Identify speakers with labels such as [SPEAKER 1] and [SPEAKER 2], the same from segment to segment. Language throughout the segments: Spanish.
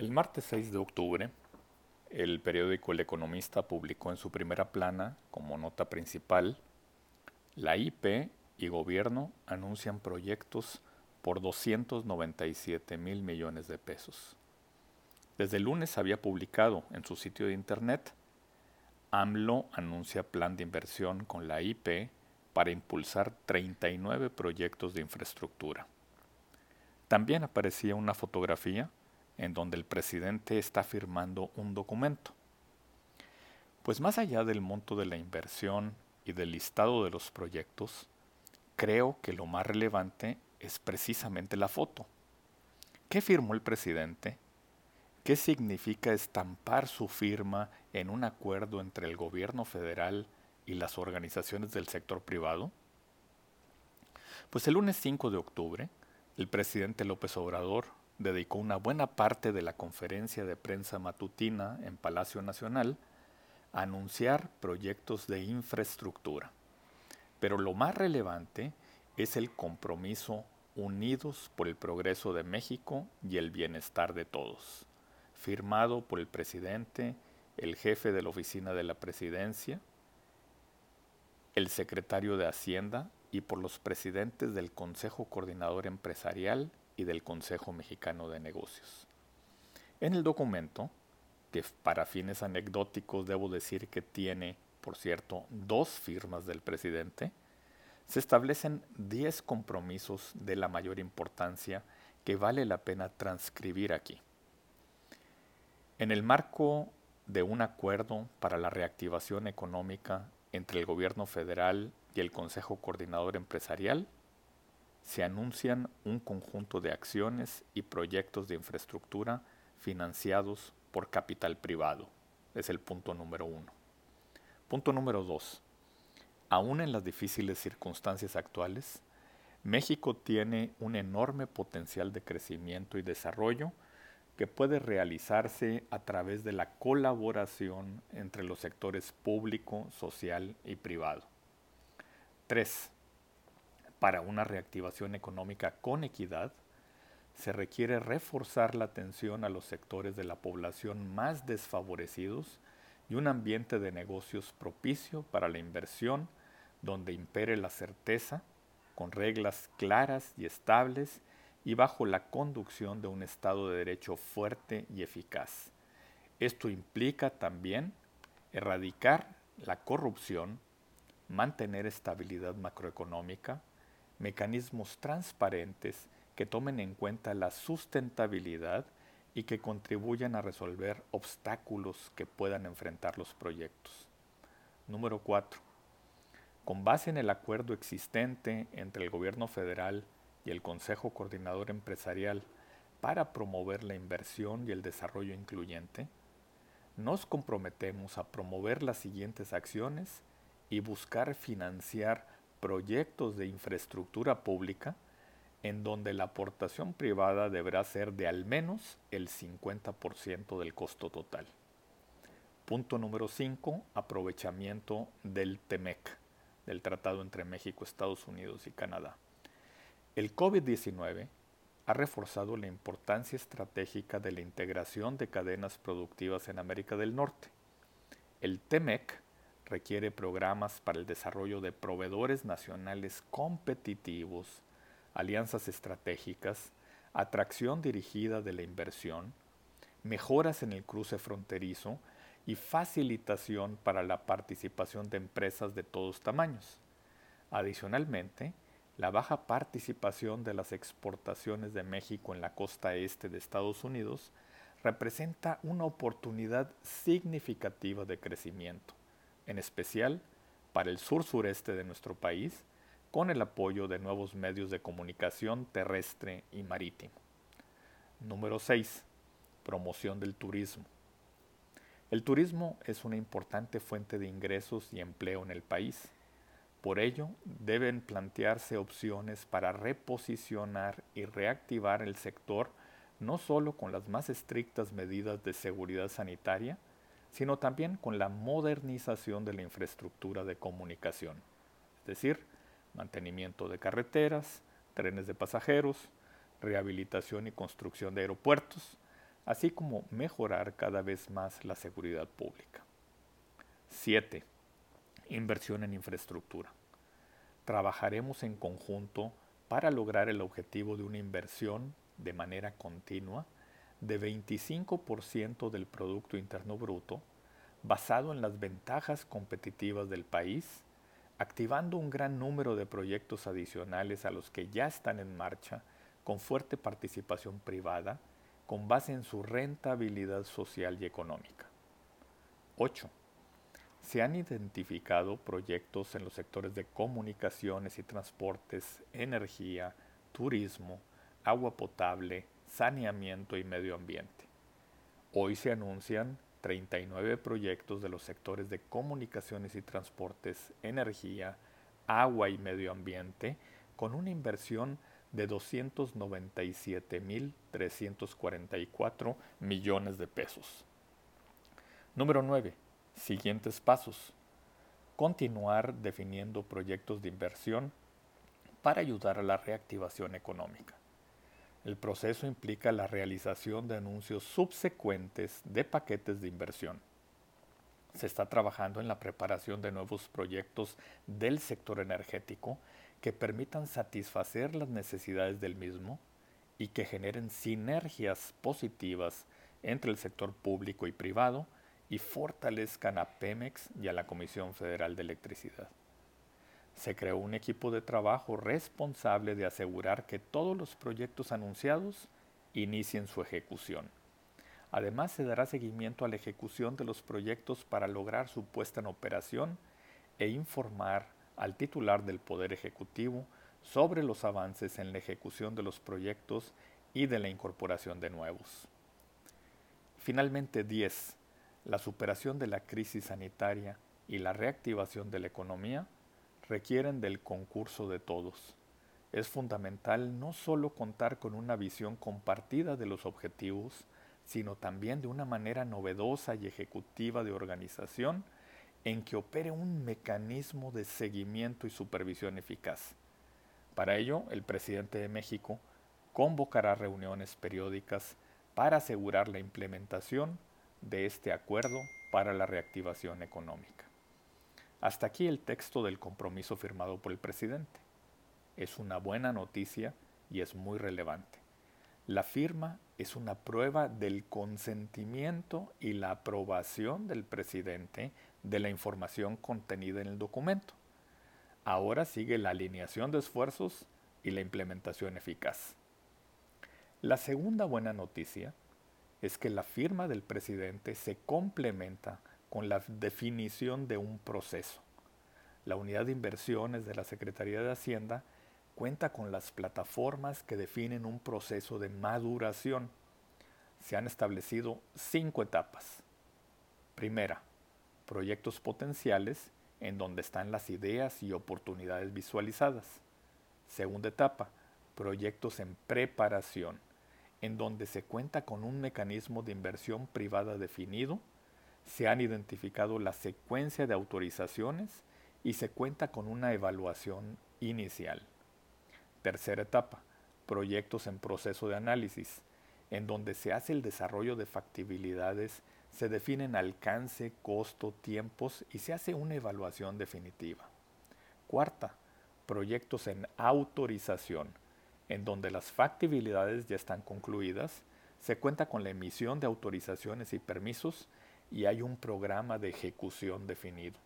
[SPEAKER 1] El martes 6 de octubre, el periódico El Economista publicó en su primera plana, como nota principal, la IP y gobierno anuncian proyectos por 297 mil millones de pesos. Desde el lunes había publicado en su sitio de internet, AMLO anuncia plan de inversión con la IP para impulsar 39 proyectos de infraestructura. También aparecía una fotografía en donde el presidente está firmando un documento. Pues más allá del monto de la inversión y del listado de los proyectos, creo que lo más relevante es precisamente la foto. ¿Qué firmó el presidente? ¿Qué significa estampar su firma en un acuerdo entre el gobierno federal y las organizaciones del sector privado? Pues el lunes 5 de octubre, el presidente López Obrador dedicó una buena parte de la conferencia de prensa matutina en Palacio Nacional a anunciar proyectos de infraestructura. Pero lo más relevante es el compromiso unidos por el progreso de México y el bienestar de todos, firmado por el presidente, el jefe de la oficina de la presidencia, el secretario de Hacienda y por los presidentes del Consejo Coordinador Empresarial del Consejo Mexicano de Negocios. En el documento, que para fines anecdóticos debo decir que tiene, por cierto, dos firmas del presidente, se establecen 10 compromisos de la mayor importancia que vale la pena transcribir aquí. En el marco de un acuerdo para la reactivación económica entre el gobierno federal y el Consejo Coordinador Empresarial, se anuncian un conjunto de acciones y proyectos de infraestructura financiados por capital privado. Es el punto número uno. Punto número dos aún en las difíciles circunstancias actuales, México tiene un enorme potencial de crecimiento y desarrollo que puede realizarse a través de la colaboración entre los sectores público, social y privado. 3. Para una reactivación económica con equidad, se requiere reforzar la atención a los sectores de la población más desfavorecidos y un ambiente de negocios propicio para la inversión, donde impere la certeza, con reglas claras y estables y bajo la conducción de un Estado de Derecho fuerte y eficaz. Esto implica también erradicar la corrupción, mantener estabilidad macroeconómica, mecanismos transparentes que tomen en cuenta la sustentabilidad y que contribuyan a resolver obstáculos que puedan enfrentar los proyectos. Número 4 con base en el acuerdo existente entre el Gobierno federal y el Consejo Coordinador Empresarial para promover la inversión y el desarrollo incluyente, nos comprometemos a promover las siguientes acciones y buscar financiar proyectos de infraestructura pública en donde la aportación privada deberá ser de al menos el 50% del costo total. Punto número 5. Aprovechamiento del TEMEC del tratado entre México, Estados Unidos y Canadá. El COVID-19 ha reforzado la importancia estratégica de la integración de cadenas productivas en América del Norte. El TEMEC requiere programas para el desarrollo de proveedores nacionales competitivos, alianzas estratégicas, atracción dirigida de la inversión, mejoras en el cruce fronterizo y facilitación para la participación de empresas de todos tamaños. Adicionalmente, la baja participación de las exportaciones de México en la costa este de Estados Unidos representa una oportunidad significativa de crecimiento, en especial para el sur-sureste de nuestro país, con el apoyo de nuevos medios de comunicación terrestre y marítimo. Número 6. Promoción del turismo. El turismo es una importante fuente de ingresos y empleo en el país. Por ello, deben plantearse opciones para reposicionar y reactivar el sector no solo con las más estrictas medidas de seguridad sanitaria, sino también con la modernización de la infraestructura de comunicación, es decir, mantenimiento de carreteras, trenes de pasajeros, rehabilitación y construcción de aeropuertos, así como mejorar cada vez más la seguridad pública. 7. Inversión en infraestructura. Trabajaremos en conjunto para lograr el objetivo de una inversión de manera continua de 25% del Producto Interno Bruto, basado en las ventajas competitivas del país, activando un gran número de proyectos adicionales a los que ya están en marcha, con fuerte participación privada, con base en su rentabilidad social y económica. 8. Se han identificado proyectos en los sectores de comunicaciones y transportes, energía, turismo, agua potable, saneamiento y medio ambiente. Hoy se anuncian 39 proyectos de los sectores de comunicaciones y transportes, energía, agua y medio ambiente, con una inversión de 297.344 millones de pesos. Número 9. Siguientes pasos. Continuar definiendo proyectos de inversión para ayudar a la reactivación económica. El proceso implica la realización de anuncios subsecuentes de paquetes de inversión. Se está trabajando en la preparación de nuevos proyectos del sector energético que permitan satisfacer las necesidades del mismo y que generen sinergias positivas entre el sector público y privado y fortalezcan a Pemex y a la Comisión Federal de Electricidad se creó un equipo de trabajo responsable de asegurar que todos los proyectos anunciados inicien su ejecución. Además, se dará seguimiento a la ejecución de los proyectos para lograr su puesta en operación e informar al titular del Poder Ejecutivo sobre los avances en la ejecución de los proyectos y de la incorporación de nuevos. Finalmente, 10. La superación de la crisis sanitaria y la reactivación de la economía requieren del concurso de todos. Es fundamental no solo contar con una visión compartida de los objetivos, sino también de una manera novedosa y ejecutiva de organización en que opere un mecanismo de seguimiento y supervisión eficaz. Para ello, el presidente de México convocará reuniones periódicas para asegurar la implementación de este acuerdo para la reactivación económica. Hasta aquí el texto del compromiso firmado por el presidente. Es una buena noticia y es muy relevante. La firma es una prueba del consentimiento y la aprobación del presidente de la información contenida en el documento. Ahora sigue la alineación de esfuerzos y la implementación eficaz. La segunda buena noticia es que la firma del presidente se complementa con la definición de un proceso. La unidad de inversiones de la Secretaría de Hacienda cuenta con las plataformas que definen un proceso de maduración. Se han establecido cinco etapas. Primera, proyectos potenciales en donde están las ideas y oportunidades visualizadas. Segunda etapa, proyectos en preparación, en donde se cuenta con un mecanismo de inversión privada definido se han identificado la secuencia de autorizaciones y se cuenta con una evaluación inicial. Tercera etapa, proyectos en proceso de análisis, en donde se hace el desarrollo de factibilidades, se definen alcance, costo, tiempos y se hace una evaluación definitiva. Cuarta, proyectos en autorización, en donde las factibilidades ya están concluidas, se cuenta con la emisión de autorizaciones y permisos y hay un programa de ejecución definido.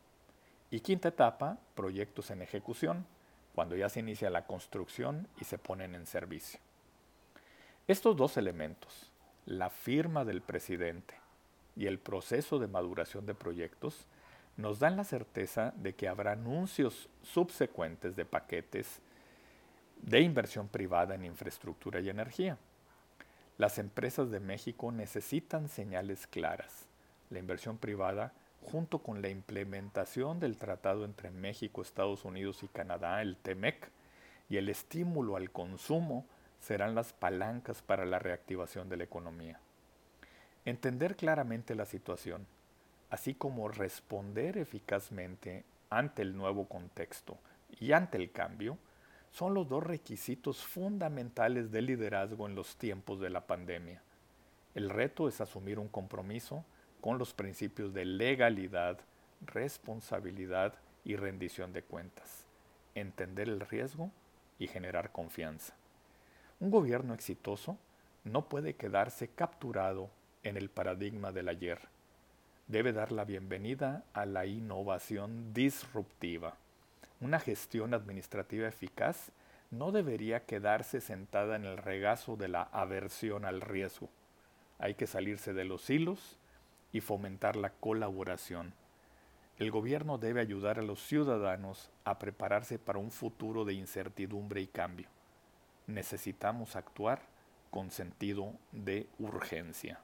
[SPEAKER 1] Y quinta etapa, proyectos en ejecución, cuando ya se inicia la construcción y se ponen en servicio. Estos dos elementos, la firma del presidente y el proceso de maduración de proyectos, nos dan la certeza de que habrá anuncios subsecuentes de paquetes de inversión privada en infraestructura y energía. Las empresas de México necesitan señales claras la inversión privada, junto con la implementación del tratado entre México, Estados Unidos y Canadá, el TEMEC, y el estímulo al consumo serán las palancas para la reactivación de la economía. Entender claramente la situación, así como responder eficazmente ante el nuevo contexto y ante el cambio, son los dos requisitos fundamentales del liderazgo en los tiempos de la pandemia. El reto es asumir un compromiso con los principios de legalidad, responsabilidad y rendición de cuentas, entender el riesgo y generar confianza. Un gobierno exitoso no puede quedarse capturado en el paradigma del ayer. Debe dar la bienvenida a la innovación disruptiva. Una gestión administrativa eficaz no debería quedarse sentada en el regazo de la aversión al riesgo. Hay que salirse de los hilos y fomentar la colaboración. El gobierno debe ayudar a los ciudadanos a prepararse para un futuro de incertidumbre y cambio. Necesitamos actuar con sentido de urgencia.